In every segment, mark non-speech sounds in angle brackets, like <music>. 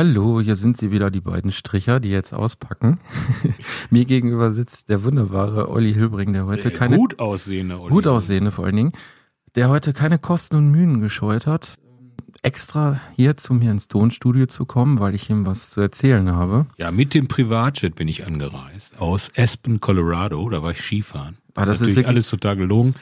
Hallo, hier sind sie wieder, die beiden Stricher, die jetzt auspacken. <laughs> Mir gegenüber sitzt der wunderbare Olli Hilbring, der heute Der keine gut aussehende Olli. gut aussehende vor allen Dingen, der heute keine Kosten und Mühen gescheut hat, extra hier zu mir ins Tonstudio zu kommen, weil ich ihm was zu erzählen habe. Ja, mit dem Privatjet bin ich angereist aus Aspen, Colorado. Da war ich Skifahren. Ah, das ist natürlich wirklich- alles total gelogen.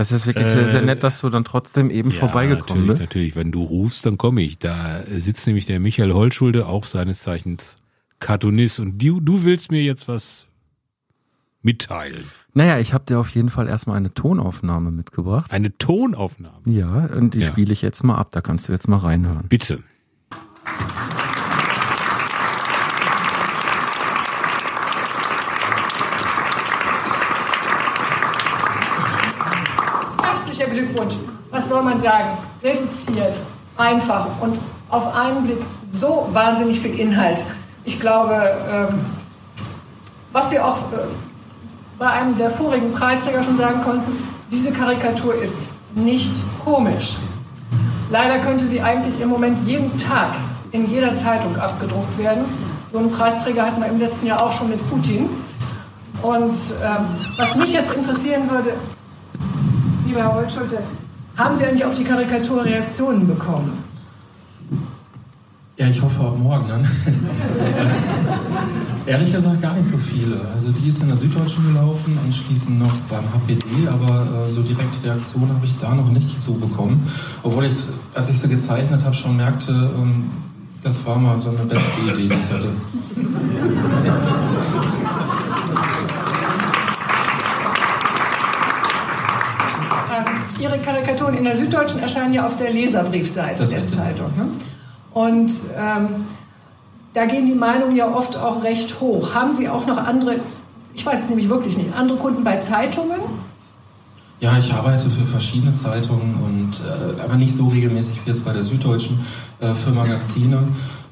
Das ist wirklich sehr, sehr Äh, nett, dass du dann trotzdem eben vorbeigekommen natürlich, bist. Natürlich, wenn du rufst, dann komme ich. Da sitzt nämlich der Michael Holtschulde, auch seines Zeichens Cartoonist. Und du, du willst mir jetzt was mitteilen. Naja, ich habe dir auf jeden Fall erstmal eine Tonaufnahme mitgebracht. Eine Tonaufnahme. Ja, und die Ja. spiele ich jetzt mal ab. Da kannst du jetzt mal reinhören. Bitte. Herzlicher Glückwunsch. Was soll man sagen? Reduziert, einfach und auf einen Blick so wahnsinnig viel Inhalt. Ich glaube, ähm, was wir auch äh, bei einem der vorigen Preisträger schon sagen konnten, diese Karikatur ist nicht komisch. Leider könnte sie eigentlich im Moment jeden Tag in jeder Zeitung abgedruckt werden. So einen Preisträger hatten wir im letzten Jahr auch schon mit Putin. Und ähm, was mich jetzt interessieren würde, Lieber Herr Holtschulte, haben Sie eigentlich auf die Karikatur Reaktionen bekommen? Ja, ich hoffe auch morgen dann. <laughs> Ehrlich gesagt gar nicht so viele. Also die ist in der Süddeutschen gelaufen, anschließend noch beim HPD, aber äh, so direkt Reaktion habe ich da noch nicht so bekommen. Obwohl ich, als ich sie gezeichnet habe, schon merkte, ähm, das war mal so eine beste Idee, die ich hatte. <laughs> Ähm, Ihre Karikaturen in der Süddeutschen erscheinen ja auf der Leserbriefseite Das der. Zeitung. Ne? Und ähm, da gehen die Meinungen ja oft auch recht hoch. Haben Sie auch noch andere, ich weiß es nämlich wirklich nicht, andere Kunden bei Zeitungen? Ja, ich arbeite für verschiedene Zeitungen und äh, aber nicht so regelmäßig wie jetzt bei der Süddeutschen äh, für Magazine.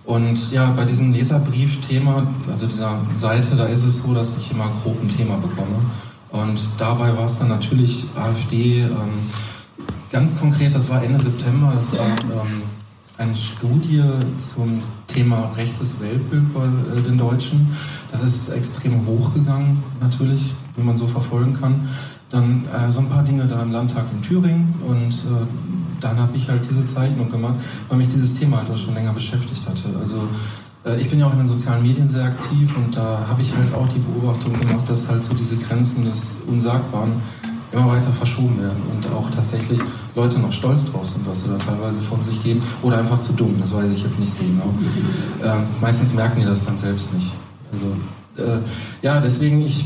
Und ja, bei diesem Leserbrief-Thema, also dieser Seite, da ist es so, dass ich immer grob ein Thema bekomme. Und dabei war es dann natürlich AfD ähm, ganz konkret, das war Ende September, das war ähm, eine Studie zum Thema rechtes Weltbild bei äh, den Deutschen. Das ist extrem hochgegangen, natürlich, wie man so verfolgen kann. Dann äh, so ein paar Dinge da im Landtag in Thüringen und äh, dann habe ich halt diese Zeichnung gemacht, weil mich dieses Thema halt auch schon länger beschäftigt hatte. Also ich bin ja auch in den sozialen Medien sehr aktiv und da habe ich halt auch die Beobachtung gemacht, dass halt so diese Grenzen des Unsagbaren immer weiter verschoben werden und auch tatsächlich Leute noch stolz drauf sind, was sie da teilweise von sich geben oder einfach zu dumm, das weiß ich jetzt nicht so genau. Ähm, meistens merken die das dann selbst nicht. Also äh, ja, deswegen ich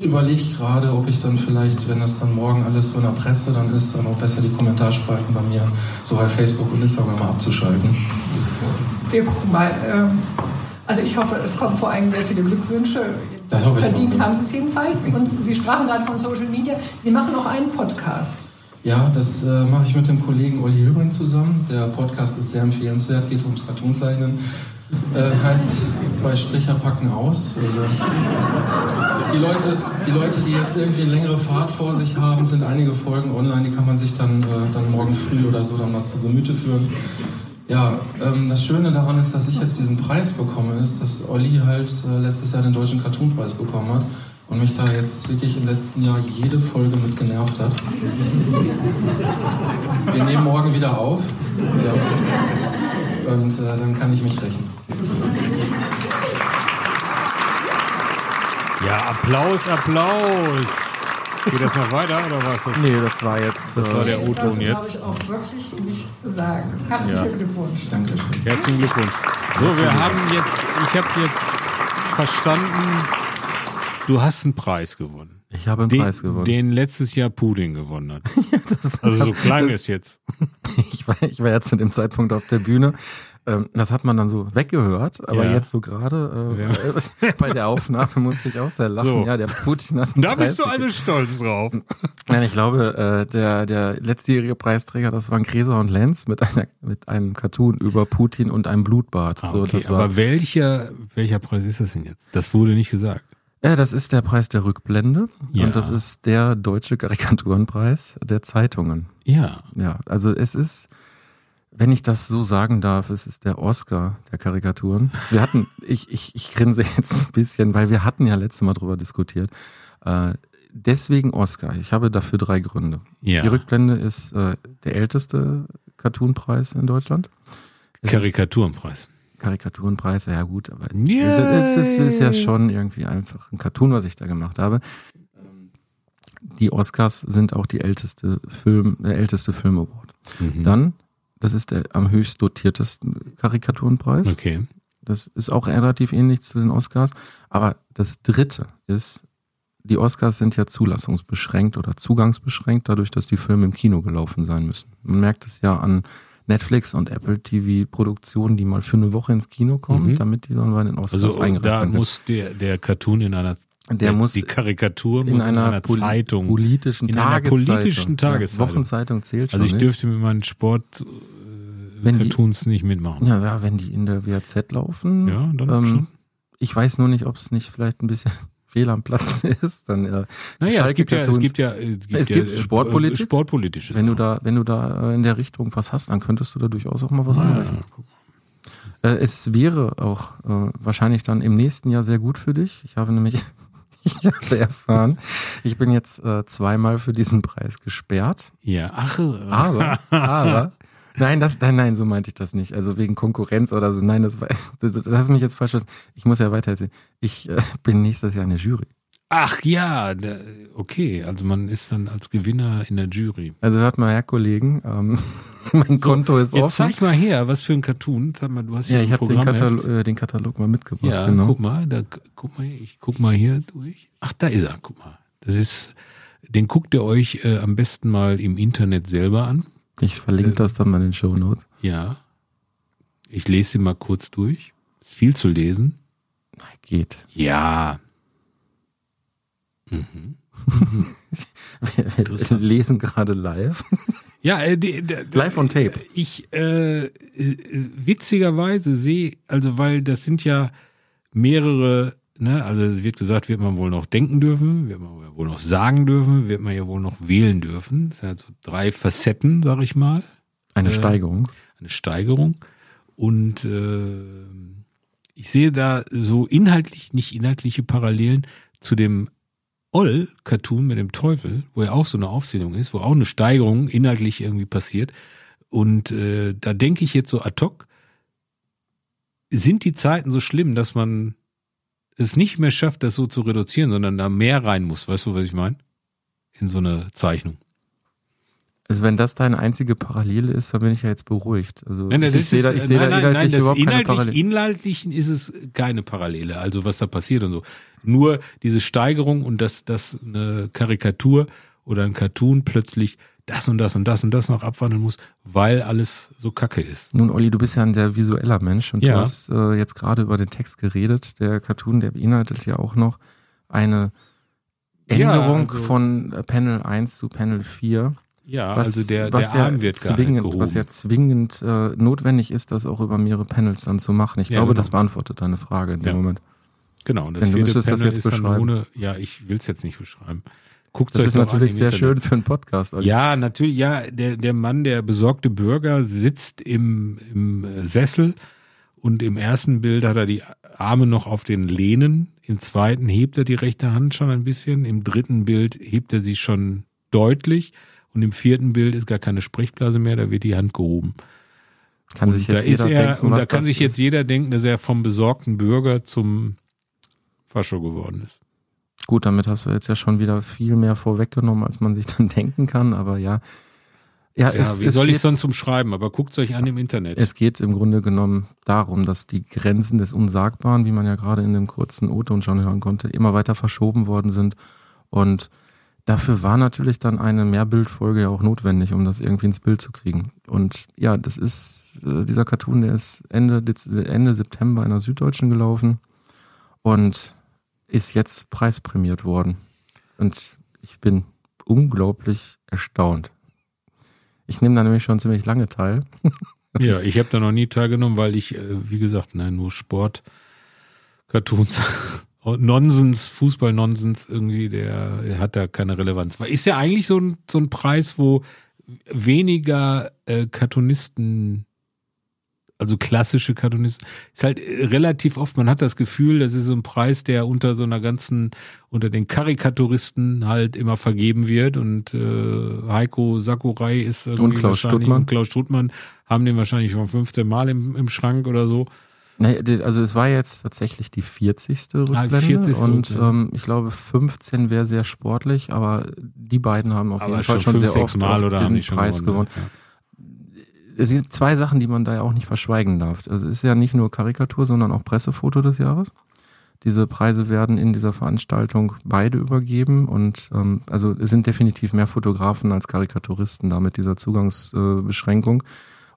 überlege gerade, ob ich dann vielleicht, wenn das dann morgen alles so in der Presse dann ist, dann auch besser die Kommentarspalten bei mir so bei Facebook und Instagram mal abzuschalten. Wir gucken mal. ähm, Also ich hoffe, es kommen vor allem sehr viele Glückwünsche. Das hoffe ich Verdient auch, haben Sie es jedenfalls. Und Sie sprachen gerade von Social Media. Sie machen auch einen Podcast. Ja, das äh, mache ich mit dem Kollegen Olli Hilbring zusammen. Der Podcast ist sehr empfehlenswert, geht ums Cartoonzeichnen. Äh, heißt, zwei Stricher packen aus. Die, Leute, die Leute, die jetzt irgendwie eine längere Fahrt vor sich haben, sind einige Folgen online, die kann man sich dann, äh, dann morgen früh oder so dann mal zu Gemüte führen. Ja, ähm, das Schöne daran ist, dass ich jetzt diesen Preis bekomme, ist, dass Olli halt äh, letztes Jahr den Deutschen Cartoonpreis bekommen hat und mich da jetzt wirklich im letzten Jahr jede Folge mit genervt hat. Wir nehmen morgen wieder auf. Ja. Und äh, dann kann ich mich rächen. Ja, Applaus, Applaus. Geht das noch weiter oder was? Das? Nee, das war jetzt. Das war äh, der Jetzt O-Ton das jetzt. glaube ich auch wirklich nicht zu sagen. Herzlichen Ja. Glückwunsch. Dankeschön. Herzlichen Glückwunsch. So, wir haben jetzt, ich habe jetzt verstanden, du hast einen Preis gewonnen. Ich habe einen Den, Preis gewonnen. den letztes Jahr Putin gewonnen hat. <laughs> also so klang es jetzt. <laughs> ich, war, ich war ja zu dem Zeitpunkt auf der Bühne. Ähm, das hat man dann so weggehört, aber Ja. jetzt so gerade äh, <laughs> bei der Aufnahme musste ich auch sehr lachen. So. Ja, der Putin hat einen Da Preis bist du also stolz drauf. Nein, ich glaube, äh, der, der letztjährige Preisträger, das waren Gräser und Lenz mit einer, mit einem Cartoon über Putin und einem Blutbad. Ah, so, okay, das war, aber welcher, welcher Preis ist das denn jetzt? Das wurde nicht gesagt. Ja, das ist der Preis der Rückblende Ja. und das ist der deutsche Karikaturenpreis der Zeitungen. Ja. Ja, also es ist, wenn ich das so sagen darf, es ist der Oscar der Karikaturen. Wir hatten, <laughs> ich, ich, ich grinse jetzt ein bisschen, weil wir hatten ja letztes Mal drüber diskutiert. Äh, deswegen Oscar. Ich habe dafür drei Gründe. Ja. Die Rückblende ist äh, der älteste Cartoonpreis in Deutschland. Es Karikaturenpreis. Karikaturenpreis, ja gut, aber es ist, ist ja schon irgendwie einfach ein Cartoon, was ich da gemacht habe. Die Oscars sind auch die älteste Film, der älteste Film Award. Mhm. Dann, das ist der am höchst dotiertesten Karikaturenpreis. Okay. Das ist auch relativ ähnlich zu den Oscars. Aber das dritte ist, die Oscars sind ja zulassungsbeschränkt oder zugangsbeschränkt, dadurch, dass die Filme im Kino gelaufen sein müssen. Man merkt es ja an Netflix und Apple TV Produktionen, die mal für eine Woche ins Kino kommen, Mhm. damit die dann bei den Oscars Also eingereicht da werden. muss der, der Cartoon in einer, Der muss die Karikatur in muss einer, in einer poli- Zeitung. politischen in einer Tageszeitung. politischen Tageszeitung. Ja, Wochenzeitung zählt schon. Also ich dürfte mit meinen Sport äh, Wenn die- Cartoons nicht mitmachen. Ja, ja, wenn die in der WAZ laufen. Ja, dann ähm, schon. Ich weiß nur nicht, ob es nicht vielleicht ein bisschen fehl am Platz <laughs> ist. Dann, äh, Naja, es gibt ja, es gibt ja, äh, gibt Es gibt äh, Sportpolitik. äh, Sportpolitisches. Wenn du da, wenn du da in der Richtung was hast, dann könntest du da durchaus auch mal was Ah, ja. Äh, es wäre auch äh, wahrscheinlich dann im nächsten Jahr sehr gut für dich. Ich habe nämlich, <laughs> ich habe erfahren, ich bin jetzt äh, zweimal für diesen Preis gesperrt. ja, ach, Aber, aber, nein, das, nein, nein, so meinte ich das nicht. Also wegen Konkurrenz oder so. Nein, das war, das, das hast mich jetzt falsch. verstanden. Ich muss ja weiter erzählen. Ich äh, bin nächstes Jahr in der Jury. ach ja, okay, also man ist dann als Gewinner in der Jury. Also hört mal her, Kollegen. Ähm, <laughs> mein Konto ist Jetzt offen. zeig mal her, was für ein Cartoon. Sag mal, du hast Ja, ich habe den. Katalog, äh, den Katalog mal mitgebracht. Ja, genau. guck mal, da, guck mal, ich guck mal hier durch. Ach, da ist er, guck mal. Das ist, den guckt ihr euch äh, am besten mal im Internet selber an. Ich verlinke das dann mal in den Show Notes. Ja. Ich lese ihn mal kurz durch. Ist viel zu lesen. Geht. Ja. <laughs> Wir, wir lesen gerade live. Ja, äh, die, die, Live on Tape. Ich äh, äh, witzigerweise sehe, also weil das sind ja mehrere, ne, also es wird gesagt, wird man wohl noch denken dürfen, wird man wohl noch sagen dürfen, wird man ja wohl noch wählen dürfen. Das sind halt so drei Facetten, sag ich mal, Eine Äh, Steigerung. eine Steigerung. Und äh, ich sehe da so inhaltlich, nicht inhaltliche Parallelen zu dem Oll-Cartoon mit dem Teufel, wo ja auch so eine Aufzählung ist, wo auch eine Steigerung inhaltlich irgendwie passiert. Und äh, da denke ich jetzt so ad hoc, sind die Zeiten so schlimm, dass man es nicht mehr schafft, das so zu reduzieren, sondern da mehr rein muss. Weißt du, was ich meine? In so eine Zeichnung. Also wenn das deine einzige Parallele ist, dann bin ich ja jetzt beruhigt. Also Nein, nein, ich sehe da, ich sehe da inhaltlich nein, das überhaupt keine inhaltlich, Parallele. Inhaltlichen ist es keine Parallele, also was da passiert und so. Nur diese Steigerung und dass, dass eine Karikatur oder ein Cartoon plötzlich das und das und das und das noch abwandeln muss, weil alles so kacke ist. Nun, Olli, du bist ja ein sehr visueller Mensch und Ja. du hast äh, jetzt gerade über den Text geredet. Der Cartoon, der beinhaltet ja auch noch eine Ja, Änderung also- von Panel 1 zu Panel 4. Ja, Was, also der, was der ja Arm wird zwingend, gehoben. was ja zwingend äh, notwendig ist, das auch über mehrere Panels dann zu machen. Ich Ja, glaube, genau. das beantwortet deine Frage in dem Ja. Moment. genau, und das Denn vierte müsstest das Panel jetzt ist dann beschreiben. ohne, ja, ich will es jetzt nicht beschreiben. Guckt Das ist natürlich sehr schön für einen Podcast. Olli. Ja, natürlich, ja, der, der Mann, der besorgte Bürger, sitzt im, im Sessel und im ersten Bild hat er die Arme noch auf den Lehnen, im zweiten hebt er die rechte Hand schon ein bisschen, im dritten Bild hebt er sie schon deutlich und im vierten Bild ist gar keine Sprechblase mehr, da wird die Hand gehoben. Kann und sich da jetzt ist jeder er, denken, und da kann sich jetzt ist. jeder denken, dass er vom besorgten Bürger zum Fascho geworden ist. Gut, damit hast du jetzt ja schon wieder viel mehr vorweggenommen, als man sich <laughs> dann denken kann. Aber ja, Ja, Ja, es, wie es soll geht, ich sonst umschreiben? Aber guckt euch an im Internet. Es geht im Grunde genommen darum, dass die Grenzen des Unsagbaren, wie man ja gerade in dem kurzen O-Ton schon hören konnte, immer weiter verschoben worden sind. Und dafür war natürlich dann eine Mehrbildfolge ja auch notwendig, um das irgendwie ins Bild zu kriegen. Und ja, das ist, äh, dieser Cartoon, der ist Ende, Ende September in der Süddeutschen gelaufen und ist jetzt preisprämiert worden. Und ich bin unglaublich erstaunt. Ich nehme da nämlich schon ziemlich lange teil. <laughs> Ja, ich habe da noch nie teilgenommen, weil ich, äh, wie gesagt, nein, nur Sport, Cartoons, <laughs> Nonsens, Fußball-Nonsens irgendwie, der hat da keine Relevanz. Ist ja eigentlich so ein, so ein Preis, wo weniger äh, Cartoonisten, also klassische Cartoonisten, ist halt äh, relativ oft, man hat das Gefühl, das ist so ein Preis, der unter so einer ganzen, unter den Karikaturisten halt immer vergeben wird und äh, Heiko Sakurai ist irgendwie Und Klaus Stuttmann. und Klaus Struttmann haben den wahrscheinlich schon 15 Mal im, im Schrank oder so. Nee, also es war jetzt tatsächlich die 40. Rückblende 40. und ähm, ich glaube 15 wäre sehr sportlich, aber die beiden haben auf jeden Fall schon fünf, sehr oft Mal oder den die schon Preis gewonnen. Ja. Es sind zwei Sachen, die man da ja auch nicht verschweigen darf. Also es ist ja nicht nur Karikatur, sondern auch Pressefoto des Jahres. Diese Preise werden in dieser Veranstaltung beide übergeben und ähm, also es sind definitiv mehr Fotografen als Karikaturisten da mit dieser Zugangsbeschränkung. Äh, Beschränkung.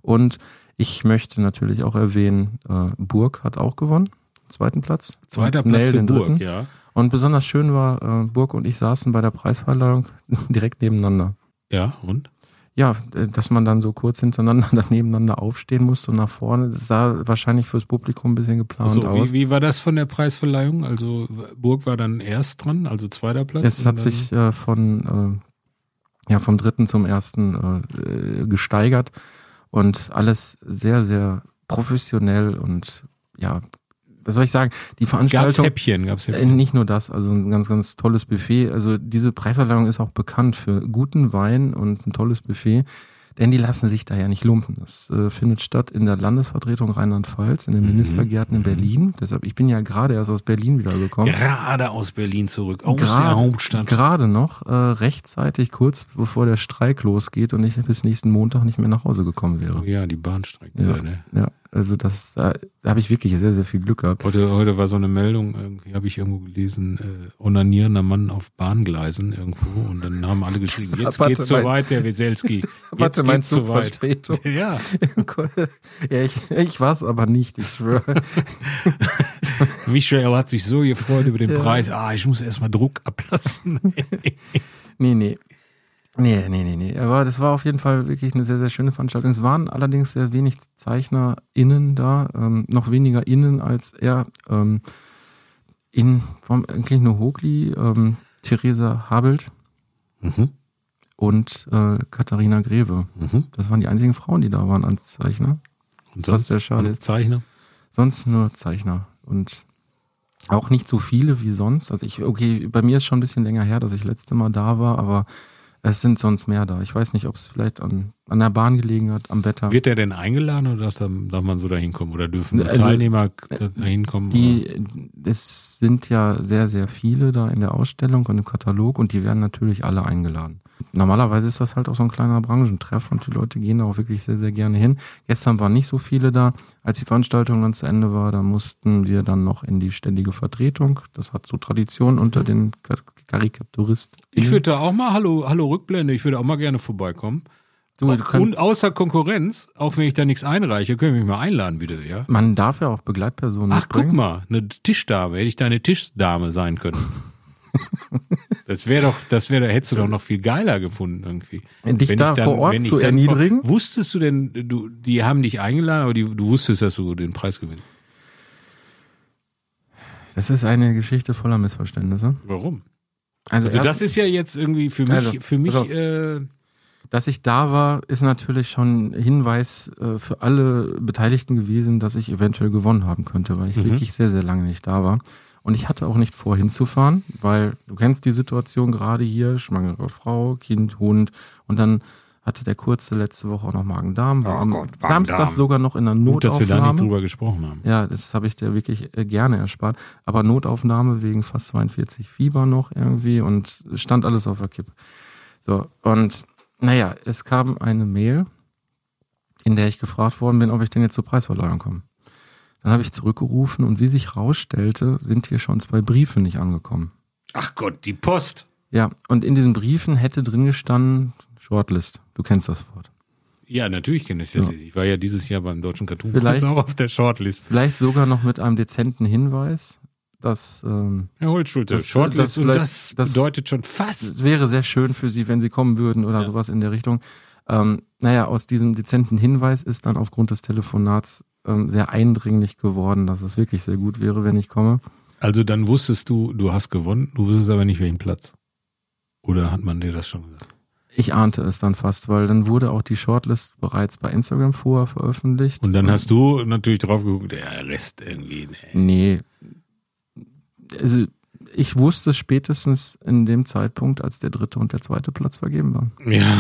und ich möchte natürlich auch erwähnen, äh, Burg hat auch gewonnen, zweiten Platz. Zweiter Platz Nell für den Burg, dritten. ja. Und besonders schön war, äh, Burg und ich saßen bei der Preisverleihung <laughs> direkt nebeneinander. Ja, und? Ja, äh, dass man dann so kurz hintereinander <laughs> dann nebeneinander aufstehen musste und nach vorne. Das sah wahrscheinlich fürs Publikum ein bisschen geplant So, aus. wie, wie war das von der Preisverleihung? Also Burg war dann erst dran, also zweiter Platz. es hat sich äh, von äh, ja vom dritten zum ersten äh, gesteigert und alles sehr sehr professionell und ja, was soll ich sagen? Die Gab's Veranstaltung Häppchen, gab's Äh, Häppchen. Nicht nur das, also ein ganz, ganz tolles Buffet. Also diese Preisverleihung ist auch bekannt für guten Wein und ein tolles Buffet, denn die lassen sich da ja nicht lumpen. Das äh, findet statt in der Landesvertretung Rheinland-Pfalz, in den Ministergärten in Berlin. Deshalb, ich bin ja gerade erst aus Berlin wiedergekommen. Gerade aus Berlin zurück, aus der Gerade, Hauptstadt. gerade noch äh, rechtzeitig, kurz bevor der Streik losgeht und ich bis nächsten Montag nicht mehr nach Hause gekommen wäre. Oh ja, die Bahnstrecke. Ja, Ne? ja also das, da, da habe ich wirklich sehr, sehr viel Glück gehabt. Heute, heute war so eine Meldung, irgendwie habe ich irgendwo gelesen, äh, onanierender Mann auf Bahngleisen irgendwo und dann haben alle geschrieben, jetzt <laughs> geht's so mein- weit, der Weselski. Warte, mein Zug so weit. Verspätung. <laughs> Ja, ja, ich, ich war es aber nicht, ich schwöre. <laughs> Michael hat sich so gefreut über den Ja. Preis. Ah, ich muss erstmal Druck ablassen. Nee, nee. Nee, nee, nee, nee. Aber das war auf jeden Fall wirklich eine sehr, sehr schöne Veranstaltung. Es waren allerdings sehr wenig ZeichnerInnen da, ähm, noch weniger innen als er. Ähm, in, vom, eigentlich nur Hogli, ähm, Theresa Habelt mhm. und äh, Katharina Greve. Mhm. Das waren die einzigen Frauen, die da waren als Zeichner. Und Was sehr schade. Zeichner? Sonst nur Zeichner und auch nicht so viele wie sonst. Also ich, okay, bei mir ist schon ein bisschen länger her, dass ich letzte Mal da war, aber es sind sonst mehr da. Ich weiß nicht, ob es vielleicht an, an der Bahn gelegen hat, am Wetter. Wird der denn eingeladen oder darf, darf man so da hinkommen? Oder dürfen Also, Teilnehmer da hinkommen? Die, es sind ja sehr, sehr viele da in der Ausstellung und im Katalog und die werden natürlich alle eingeladen. Normalerweise ist das halt auch so ein kleiner Branchentreff und die Leute gehen da auch wirklich sehr, sehr gerne hin. Gestern waren nicht so viele da. Als die Veranstaltung dann zu Ende war, da mussten wir dann noch in die ständige Vertretung. Das hat so Tradition unter den Kar- Karikaturisten. Ich würde da auch mal, hallo, hallo Rückblende, ich würde auch mal gerne vorbeikommen. Du, du Und außer Konkurrenz, auch wenn ich da nichts einreiche, können wir mich mal einladen, bitte, ja? man darf ja auch Begleitpersonen Ach, guck mal, eine Tischdame. Hätte ich deine Tischdame sein können. <laughs> Das wäre doch, das wäre, hättest du doch noch viel geiler gefunden irgendwie. Dich Wenn da ich vor Ort zu dann erniedrigen? Vor, wusstest du denn, du, die haben dich eingeladen, aber die, du wusstest, dass du den Preis gewinnst. Das ist eine Geschichte voller Missverständnisse. Warum? Also, Also das erstens- ist ja jetzt irgendwie für mich, Also, für mich, auf. äh, Dass ich da war, ist natürlich schon ein Hinweis äh, für alle Beteiligten gewesen, dass ich eventuell gewonnen haben könnte, weil ich Mhm. wirklich sehr, sehr lange nicht da war. Und ich hatte auch nicht vor, hinzufahren, weil du kennst die Situation gerade hier, schwangere Frau, Kind, Hund und dann hatte der Kurze letzte Woche auch noch Magen-Darm, war Oh am Gott, Magen-Darm. Samstag sogar noch in der gut, dass wir da nicht Notaufnahme. drüber gesprochen haben. Ja, das habe ich dir wirklich äh, gerne erspart. Aber Notaufnahme wegen fast 42 Fieber noch irgendwie und stand alles auf der Kippe. So, und Naja, es kam eine Mail, in der ich gefragt worden bin, ob ich denn jetzt zur Preisverleihung komme. Dann habe ich zurückgerufen und wie sich rausstellte, sind hier schon zwei Briefe nicht angekommen. Ach Gott, die Post. Ja, und in diesen Briefen hätte drin gestanden, Shortlist. Du kennst das Wort. Ja, natürlich kenne ich es ja. Ich war ja dieses Jahr beim Deutschen Cartoon Vielleicht- <laughs> auch auf der Shortlist. Vielleicht sogar noch mit einem dezenten Hinweis, dass ähm, Herr Holzschulte, Das- Shortlist das und das, das- bedeutet schon fast. es wäre sehr schön für sie, wenn sie kommen würden oder Ja. sowas in der Richtung. Ähm, naja, aus diesem dezenten Hinweis ist dann aufgrund des Telefonats ähm, sehr eindringlich geworden, dass es wirklich sehr gut wäre, wenn ich komme. Also dann wusstest du, du hast gewonnen, du wusstest aber nicht welchen Platz. Oder hat man dir das schon gesagt? Ich ahnte es dann fast, weil dann wurde auch die Shortlist bereits bei Instagram vorher veröffentlicht. Und dann hast du natürlich drauf geguckt, der Rest irgendwie, ne. Nee. Also ich wusste es spätestens in dem Zeitpunkt, als der dritte und der zweite Platz vergeben waren. Ja. <laughs>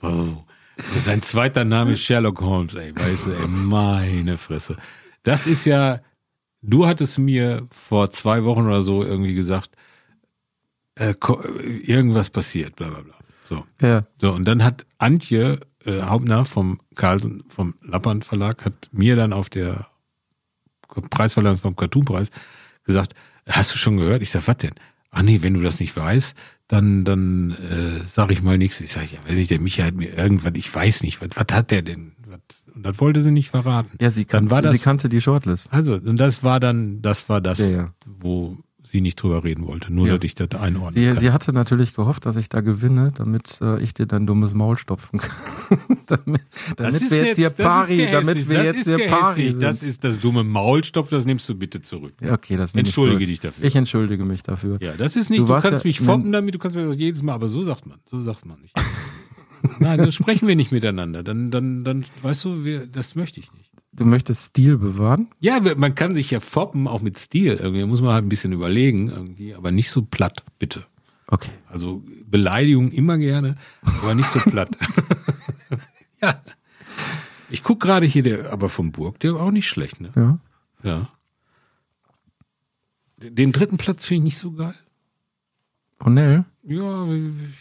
wow. <laughs> Sein zweiter Name ist Sherlock Holmes, ey, weißt du, ey, meine Fresse. Das ist ja, du hattest mir vor zwei Wochen oder so irgendwie gesagt, äh, irgendwas passiert, bla bla bla. So. Ja. So, und dann hat Antje äh, Hauptner vom Carlsen, vom Lappand Verlag, hat mir dann auf der Preisverleihung vom Cartoonpreis gesagt, hast du schon gehört? Ich sag, was denn? Ach nee, wenn du das nicht weißt, dann, dann äh, sag ich mal nichts. Ich sag, ja, weiß ich, der Michael hat mir irgendwas, ich weiß nicht, was, was hat der denn? Was? Und das wollte sie nicht verraten. Ja, sie Dann kannte, war das- sie kannte die Shortlist. Also, und das war dann, das war das, Ja, ja. wo sie nicht drüber reden wollte, nur Ja. dass ich das einordnen Sie, kann. sie hatte natürlich gehofft, dass ich da gewinne, damit äh, ich dir dein dummes Maul stopfen kann. <laughs> damit damit wir jetzt hier das ist pari, damit wir das jetzt hier pari sind. Das ist das dumme Maulstopf, das nimmst du bitte zurück. ja, okay, das ich Entschuldige zurück. dich dafür. Ich entschuldige mich dafür. Ja, das ist nicht, Du du, kannst ja- mich foppen damit, du kannst mir das jedes Mal, aber so sagt man, so sagt man nicht. Nein, so sprechen wir nicht miteinander. Dann, dann, dann, weißt du, wir, das möchte ich nicht. Du möchtest Stil bewahren? Ja, man kann sich ja foppen, auch mit Stil. Irgendwie muss man halt ein bisschen überlegen, irgendwie, aber nicht so platt, bitte. Okay. Also Beleidigung immer gerne, aber nicht so platt. <laughs> <laughs> ja. Ich guck gerade hier, der, aber vom Burg, der war auch nicht schlecht, ne? Ja. Ja. Den dritten Platz finde ich nicht so geil. Cornell? Ja,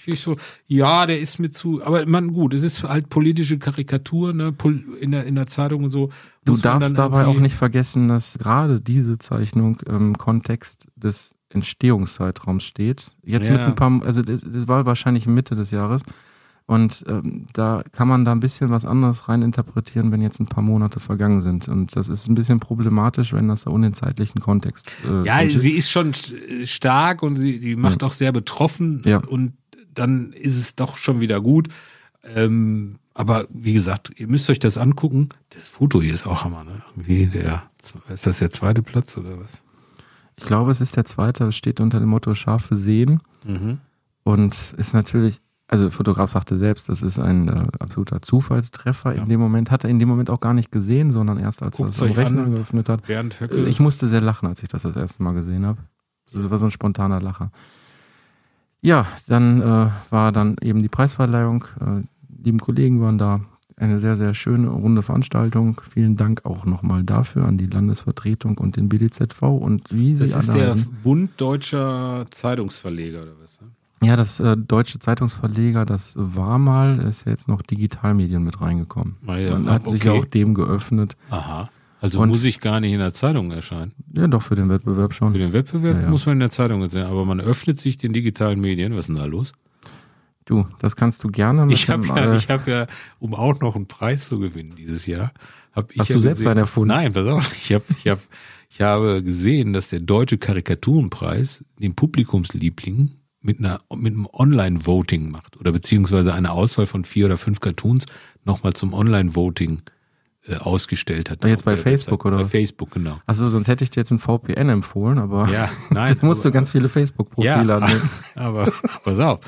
ich so, ja, der ist mir zu, aber man, gut, es ist halt politische Karikatur, ne, in der, in der Zeitung und so. Du darfst dabei auch nicht vergessen, dass gerade diese Zeichnung im Kontext des Entstehungszeitraums steht. Jetzt Ja. mit ein paar, also das, das war wahrscheinlich Mitte des Jahres. Und ähm, da kann man da ein bisschen was anderes reininterpretieren, wenn jetzt ein paar Monate vergangen sind. Und das ist ein bisschen problematisch, wenn das da ohne den zeitlichen Kontext. Äh, Ja, drin steht. sie ist schon st- stark und sie, die macht auch sehr betroffen Ja. und dann ist es doch schon wieder gut. Ähm, aber wie gesagt, ihr müsst euch das angucken. Das Foto hier ist auch Hammer, ne? Irgendwie der, ist das der zweite Platz oder was? Ich glaube, es ist der zweite, es steht unter dem Motto scharfe Sehen Mhm. und ist natürlich, also der Fotograf sagte selbst, das ist ein äh, absoluter Zufallstreffer. Ja. In dem Moment hat er in dem Moment auch gar nicht gesehen, sondern erst als er es am Rechner an. geöffnet hat. Äh. Ich musste sehr lachen, als ich das das erste Mal gesehen habe. Das war so ein spontaner Lacher. Ja, dann äh, war dann eben die Preisverleihung. Äh, lieben Kollegen waren da. Eine sehr, sehr schöne, runde Veranstaltung. Vielen Dank auch nochmal dafür an die Landesvertretung und den BDZV und wie sie das ist der. Bund deutscher Zeitungsverleger oder was? Ne? Ja, das äh, deutsche Zeitungsverleger, das war mal, ist ja jetzt noch Digitalmedien mit reingekommen. Ah ja, Man hat okay. sich ja auch dem geöffnet. Aha. Also Und- muss ich gar nicht in der Zeitung erscheinen. Ja, doch für den Wettbewerb schon. Für den Wettbewerb Ja, ja. muss man in der Zeitung sein, aber man öffnet sich den digitalen Medien. Was ist denn da los? Du, das kannst du gerne mit Ich habe ja, äh, ich hab ja, um auch noch einen Preis zu gewinnen dieses Jahr, hab ich Hast ja du selbst gesehen- einen erfunden? Nein, pass auf, ich habe ich hab, ich habe gesehen, dass der deutsche Karikaturenpreis den Publikumsliebling mit einer mit einem Online-Voting macht oder beziehungsweise eine Auswahl von vier oder fünf Cartoons nochmal zum Online-Voting äh, ausgestellt hat. Jetzt Auf bei Facebook, Website. oder? Bei Facebook, genau. Achso, sonst hätte ich dir jetzt ein VPN empfohlen, aber Ja, <laughs> nein, da musst du aber- ganz viele Facebook-Profile Ja, annehmen. <laughs> aber pass auf.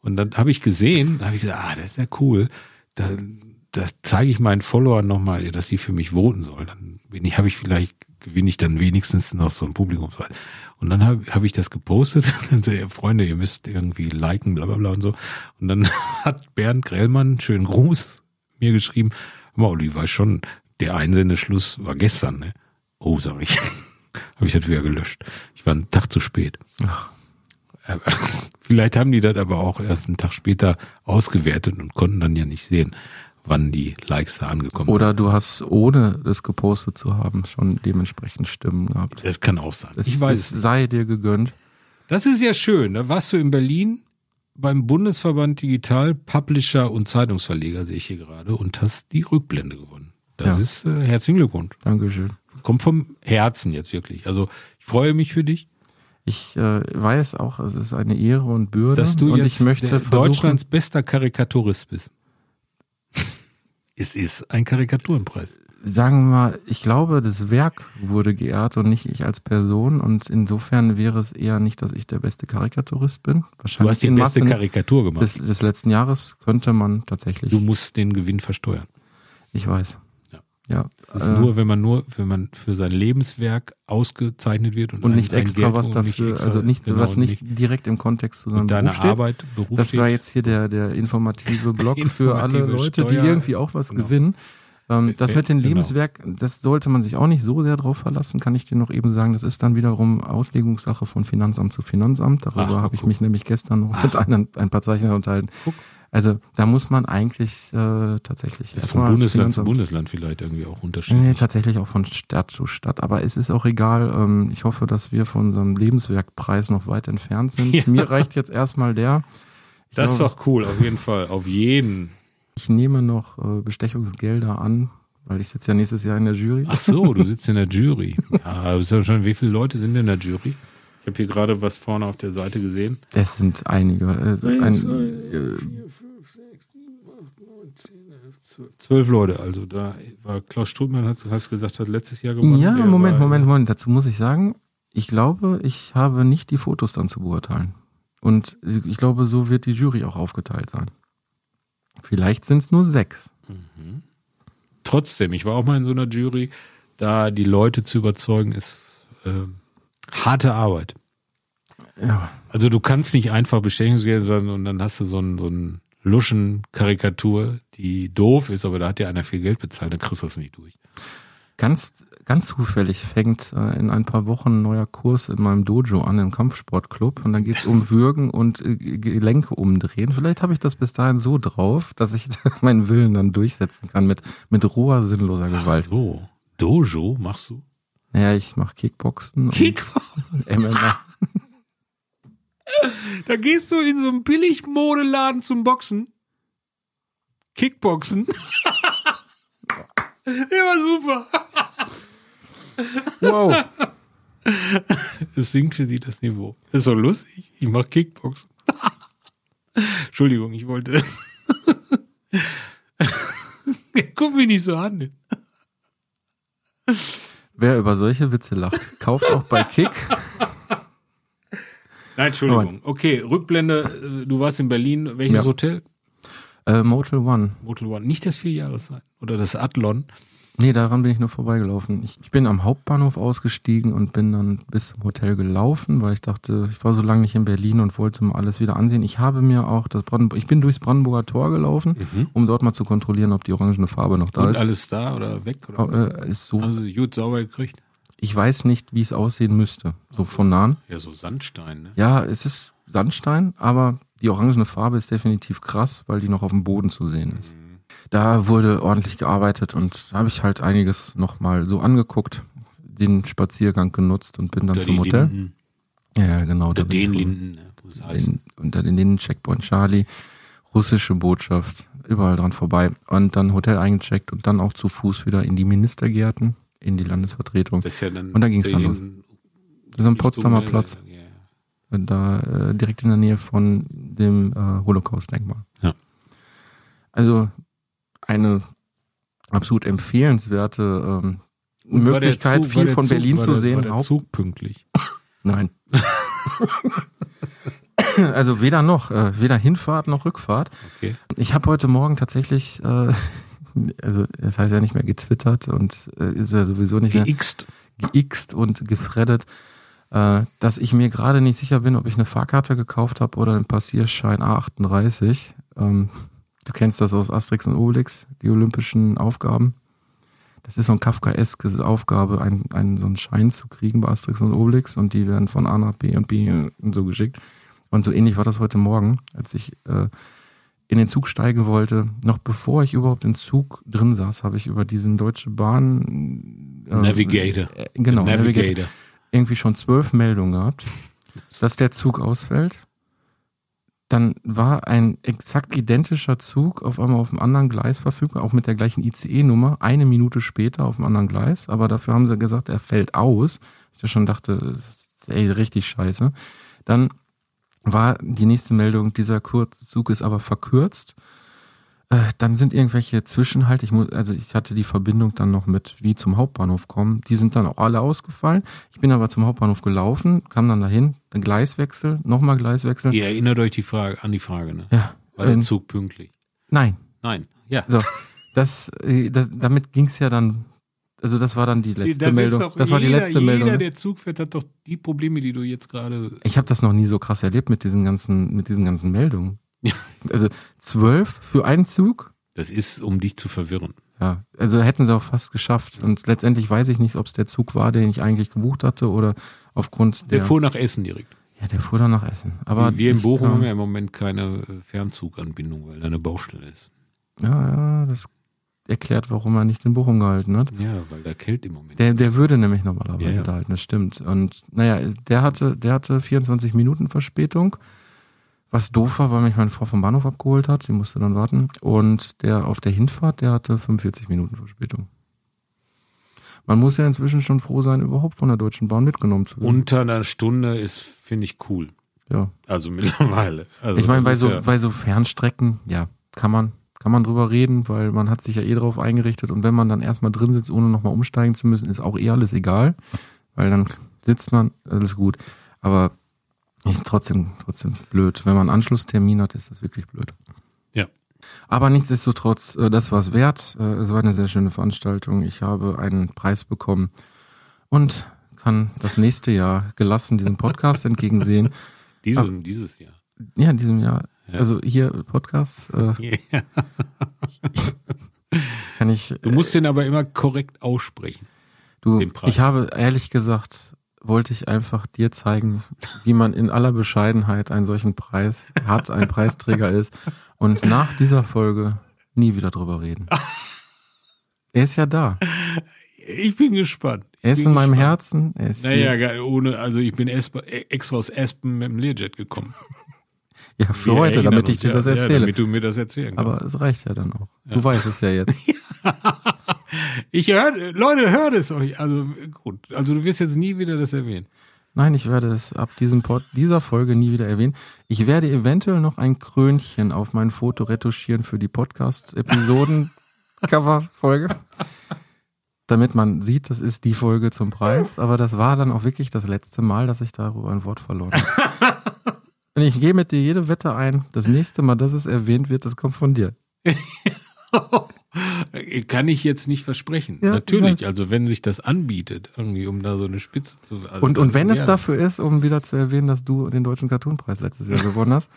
Und dann habe ich gesehen, habe ich gesagt, ah, das ist ja cool. Da, das zeige ich meinen Followern nochmal, dass sie für mich voten sollen. Dann bin ich, habe ich vielleicht, gewinne ich dann wenigstens noch so einen Publikumspreis. Und dann habe hab ich das gepostet. <laughs> Dann so, ja, Freunde, ihr müsst irgendwie liken, bla bla bla und so. Und dann <laughs> hat Bernd Grellmann, schönen Gruß, mir geschrieben, Olli, weiß schon, der Einsendeschluss war gestern, ne? Oh, sag ich. <laughs> habe ich das wieder gelöscht. Ich war einen Tag zu spät. Aber Vielleicht haben die das aber auch erst einen Tag später ausgewertet und konnten dann ja nicht sehen, wann die Likes da angekommen Oder du hast, ohne das gepostet zu haben, schon dementsprechend Stimmen gehabt. sind. Das kann auch sein. Es, ich weiß. es sei dir gegönnt. Das ist ja schön. Da warst du in Berlin beim Bundesverband Digital Publisher und Zeitungsverleger, sehe ich hier gerade, und hast die Rückblende gewonnen. Das Ja. ist äh, herzlichen Glückwunsch. Dankeschön. Kommt vom Herzen jetzt wirklich. Also ich freue mich für dich, Ich äh, weiß auch, es ist eine Ehre und Bürde. dass du und jetzt ich möchte Deutschlands bester Karikaturist bist. Es ist ein Karikaturenpreis. sagen wir mal, ich glaube, das Werk wurde geehrt und nicht ich als Person. Und insofern wäre es eher nicht, dass ich der beste Karikaturist bin. Wahrscheinlich Du hast die beste Masse Karikatur gemacht. des, des letzten Jahres könnte man tatsächlich. Du musst den Gewinn versteuern. ich weiß. Ja. Das ist äh, nur, wenn man nur, wenn man für sein Lebenswerk ausgezeichnet wird und, und ein- nicht ein extra Geld was dafür, nicht extra- also nicht, genau, was und nicht direkt im Kontext zu seinem mit deiner Beruf steht. Arbeit, Beruf Das war jetzt hier der, der informative Blog <laughs> für alle Informative Leute, die Steuer- irgendwie auch was genau. gewinnen. Ähm, das mit dem Genau. Lebenswerk, das sollte man sich auch nicht so sehr drauf verlassen, kann ich dir noch eben sagen. Das ist dann wiederum Auslegungssache von Finanzamt zu Finanzamt. Darüber Ach, habe ich mich nämlich gestern noch mit einem, ein paar Zeichnern unterhalten. Guck. Also da muss man eigentlich äh, tatsächlich Das ist von Bundesland zu Bundesland vielleicht irgendwie auch Nee, unterschiedlich. tatsächlich auch von Stadt zu Stadt. Aber es ist auch egal. Ähm, ich hoffe, dass wir von unserem Lebenswerkpreis noch weit entfernt sind. <laughs> Ja. Mir reicht jetzt erstmal der. Ich das ist glaube, doch cool, auf jeden Fall. Auf jeden. Ich nehme noch äh, Bestechungsgelder an, weil ich sitze ja nächstes Jahr in der Jury. Ach so, du <laughs> sitzt in der Jury. Ja, ist schon, wie viele Leute sind in der Jury? Ich habe hier gerade was vorne auf der Seite gesehen. Es sind einige. Äh, ein, äh, Zwölf Leute, also da war Klaus Strutmann, hat, hast gesagt, hat letztes Jahr gewonnen. ja, Moment, war- Moment, Moment. Dazu muss ich sagen, ich glaube, ich habe nicht die Fotos dann zu beurteilen. Und ich glaube, so wird die Jury auch aufgeteilt sein. Vielleicht sind es nur sechs. Trotzdem, ich war auch mal in so einer Jury, da die Leute zu überzeugen, ist ähm, harte Arbeit. Ja, Also du kannst nicht einfach Bestechungsgeld sagen und dann hast du so einen, so einen luschen Karikatur, die doof ist, aber da hat dir einer viel Geld bezahlt, dann kriegst du das nicht durch. Ganz, ganz zufällig fängt äh, in ein paar Wochen ein neuer Kurs in meinem Dojo an, im Kampfsportclub. Und dann geht es um Würgen und äh, Gelenke umdrehen. Vielleicht habe ich das bis dahin so drauf, dass ich <laughs> meinen Willen dann durchsetzen kann mit, mit roher, sinnloser Gewalt. Ach so, Dojo machst du? Naja, ich mache Kickboxen und MMA. <laughs> Da gehst du in so einen Billigmodeladen zum Boxen. Kickboxen. <laughs> War super. <laughs> Wow. Es sinkt für sie das Niveau. Das ist doch lustig. Ich mach Kickboxen. Entschuldigung, ich wollte. Guck mich nicht so an. Wer über solche Witze lacht, kauft auch bei Kick. <laughs> Nein, Entschuldigung. Okay, Rückblende. äh, Du warst in Berlin. Welches Ja. Hotel? Äh, Motel One. Motel One. Nicht das Vierjahres sein. Oder das Adlon. Nee, daran bin ich nur vorbeigelaufen. Ich, ich bin am Hauptbahnhof ausgestiegen und bin dann bis zum Hotel gelaufen, weil ich dachte, ich war so lange nicht in Berlin und wollte mal alles wieder ansehen. Ich habe mir auch das Brandenburg, ich bin durchs Brandenburger Tor gelaufen, um dort mal zu kontrollieren, ob die orangene Farbe noch da Und ist. alles da oder weg? Oder? Äh, ist so, sie gut sauber gekriegt? ich weiß nicht, wie es aussehen müsste, so von nahen. Ja, so Sandstein, ne? Ja, es ist Sandstein, aber die orangene Farbe ist definitiv krass, weil die noch auf dem Boden zu sehen ist. Da wurde ordentlich gearbeitet und da habe ich halt einiges nochmal so angeguckt, den Spaziergang genutzt und bin dann Unter zum Hotel. Linden. Ja, genau. Unter den Linden, ne, es in, unter den Linden, Checkpoint Charlie, russische Botschaft, überall dran vorbei und dann Hotel eingecheckt und dann auch zu Fuß wieder in die Ministergärten, in die Landesvertretung. Das ist ja dann Und dann ging's dann der- los. Das ist am Potsdamer Richtung, Platz. Ja, da äh, direkt in der Nähe von dem äh, Holocaust-Denkmal. Ja. Also eine absolut empfehlenswerte ähm, Möglichkeit, Zug- viel von Zug- Berlin zu der, sehen. War der Zug pünktlich. Nein. also weder noch, äh, weder Hinfahrt noch Rückfahrt. Okay. Ich habe heute Morgen tatsächlich, äh, also das heißt ja nicht mehr getwittert und äh, ist ja sowieso nicht mehr Geixt. geixt und gefreddet, äh, dass ich mir gerade nicht sicher bin, ob ich eine Fahrkarte gekauft habe oder einen Passierschein A38. Ähm, du kennst das aus Asterix und Obelix, die olympischen Aufgaben. Das ist so ein Kafkaeskes Aufgabe, einen, einen, so einen Schein zu kriegen bei Asterix und Obelix und die werden von A nach B und B und so geschickt. Und so ähnlich war das heute Morgen, als ich äh, in den Zug steigen wollte. Noch bevor ich überhaupt im Zug drin saß, habe ich über diesen Deutsche Bahn äh, Navigator. Äh, genau, Navigator. Navigator. Irgendwie schon zwölf Meldungen gehabt, dass der Zug ausfällt. Dann war ein exakt identischer Zug auf einmal auf einem anderen Gleis verfügbar, auch mit der gleichen ICE-Nummer, eine Minute später auf einem anderen Gleis. Aber dafür haben sie gesagt, er fällt aus. Ich ja schon dachte, ey, richtig scheiße. Dann war die nächste Meldung, dieser Kurzzug ist aber verkürzt. Äh, dann sind irgendwelche Zwischenhalte, ich muss, also ich hatte die Verbindung dann noch mit wie zum Hauptbahnhof kommen. Die sind dann auch alle ausgefallen. Ich bin aber zum Hauptbahnhof gelaufen, kam dann dahin, dann Gleiswechsel, nochmal Gleiswechsel. Ihr erinnert euch die Frage, an die Frage, ne? Ja. War der ähm, Zug pünktlich? nein. Nein. Ja. So, das, äh, das damit ging's ja dann, also das war dann die letzte das Meldung. Doch das war die jeder, letzte Meldung. Jeder, ne? der Zug fährt, hat doch die Probleme, die du jetzt gerade. Ich habe das noch nie so krass erlebt mit diesen ganzen, mit diesen ganzen Meldungen. <laughs> Also zwölf für einen Zug? Das ist, um dich zu verwirren. Ja, also hätten sie auch fast geschafft. Und letztendlich weiß ich nicht, ob es der Zug war, den ich eigentlich gebucht hatte oder aufgrund Der der. fuhr nach Essen direkt. ja, der fuhr dann nach Essen. Aber wir in Bochum haben ja im Moment keine äh, Fernzuganbindung, weil da eine Baustelle ist. Ja, ja, das erklärt, warum er nicht in Bochum gehalten hat. Ja, weil da Kält im Moment. Der, der würde nämlich normalerweise Ja, ja. da halten, das stimmt. Und naja, der hatte, der hatte 24 Minuten Verspätung, was doof war, weil mich meine Frau vom Bahnhof abgeholt hat. Die musste dann warten. Und der auf der Hinfahrt, der hatte 45 Minuten Verspätung. Man muss ja inzwischen schon froh sein, überhaupt von der Deutschen Bahn mitgenommen zu werden. Unter einer Stunde ist, finde ich, cool. ja. Also mittlerweile. Also Ich meine, bei so, ja, bei so Fernstrecken, ja, kann man, kann man drüber reden, weil man hat sich ja eh drauf eingerichtet und wenn man dann erstmal drin sitzt, ohne nochmal umsteigen zu müssen, ist auch eh alles egal, weil dann sitzt man, alles gut. Aber ich, trotzdem, trotzdem blöd. Wenn man einen Anschlusstermin hat, ist das wirklich blöd. Ja. Aber nichtsdestotrotz, äh, das war es wert. Äh, Es war eine sehr schöne Veranstaltung. Ich habe einen Preis bekommen und kann das nächste Jahr gelassen diesem Podcast <laughs> entgegensehen. diese, Ah. dieses Jahr. Ja, in diesem Jahr. Ja. Also hier Podcast äh, <laughs> kann ich. Du musst den aber immer korrekt aussprechen. du, den Preis. ich habe ehrlich gesagt wollte ich einfach dir zeigen, wie man in aller Bescheidenheit einen solchen Preis hat, ein <laughs> Preisträger ist und nach dieser Folge nie wieder drüber reden. Er ist ja da. Ich bin gespannt. Ich Er ist in meinem gespannt. Herzen. Er ist Naja, hier. ohne, also ich bin Espe- extra aus Espen mit dem Learjet gekommen. ja für Wir heute, damit ich dir ja, das Ja, erzähle. damit du mir das erzählen kannst. Aber es reicht ja dann auch. Du weißt es ja jetzt. <laughs> Ich hör, Leute, hört es euch. Also gut, also du wirst jetzt nie wieder das erwähnen. Nein, ich werde es ab diesem Pod, dieser Folge nie wieder erwähnen. Ich werde eventuell noch ein Krönchen auf mein Foto retuschieren für die Podcast-Episoden-Cover-Folge. Damit man sieht, das ist die Folge zum Preis. Aber das war dann auch wirklich das letzte Mal, dass ich darüber ein Wort verloren habe. <laughs> Und ich gehe mit dir jede Wette ein. Das nächste Mal, dass es erwähnt wird, das kommt von dir. <laughs> Kann ich jetzt nicht versprechen. Ja, Natürlich, ich also wenn sich das anbietet, irgendwie, um da so eine Spitze zu. Also Und, und wenn es dafür ist, um wieder zu erwähnen, dass du den Deutschen Cartoonpreis letztes Jahr gewonnen hast,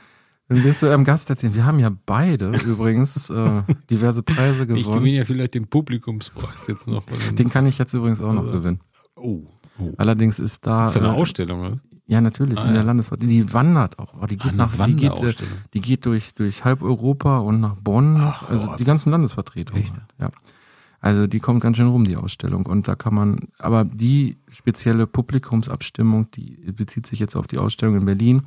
dann wirst du einem Gast erzählen. Wir haben ja beide <laughs> übrigens äh, diverse Preise Ich gewonnen. gewinne ja vielleicht den Publikumspreis jetzt noch. Den kann ich jetzt übrigens auch noch gewinnen. oh, oh. Allerdings ist da. Für eine äh, Ausstellung, oder? Ja, natürlich, Ah, in der ja. Landesvertretung. Die wandert auch. Oh, die geht nach die geht, äh, die geht durch, durch halb Europa und nach Bonn. Ach, also oh. die ganzen Landesvertretungen. Ja. Also die kommt ganz schön rum, die Ausstellung. Und da kann man, aber die spezielle Publikumsabstimmung, die bezieht sich jetzt auf die Ausstellung in Berlin.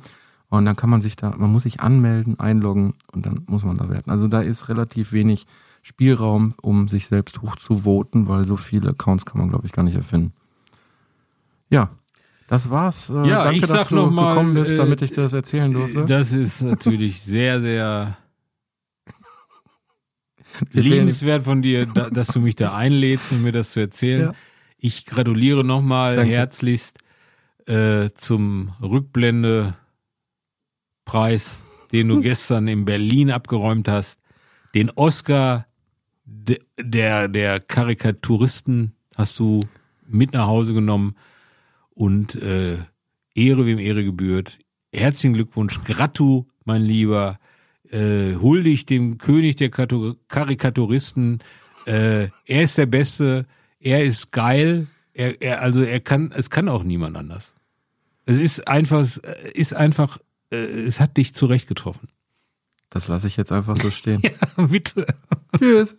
Und dann kann man sich da, man muss sich anmelden, einloggen und dann muss man da werten. Also da ist relativ wenig Spielraum, um sich selbst hochzuvoten, weil so viele Accounts kann man, glaube ich, gar nicht erfinden. Ja, das war's. Äh, Ja, danke, ich dass sag du noch mal, gekommen bist, äh, damit ich das erzählen durfte. Das ist natürlich sehr, sehr <laughs> liebenswert von dir, da, dass du mich da einlädst, um mir das zu erzählen. Ja. Ich gratuliere nochmal herzlichst äh, zum Rückblende-Preis, den du <laughs> gestern in Berlin abgeräumt hast. Den Oscar de, der, der Karikaturisten hast du mit nach Hause genommen und äh, Ehre wem Ehre gebührt. Herzlichen Glückwunsch, Gratu, mein Lieber. Äh, huldig dem König der Katu- Karikaturisten. Äh, er ist der Beste, er ist geil. Er, er, also er kann, es kann auch niemand anders. Es ist einfach, es ist einfach, äh, es hat dich zurecht getroffen. Das lasse ich jetzt einfach so stehen. <laughs> Ja, bitte. Tschüss.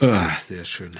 Ah, sehr schön.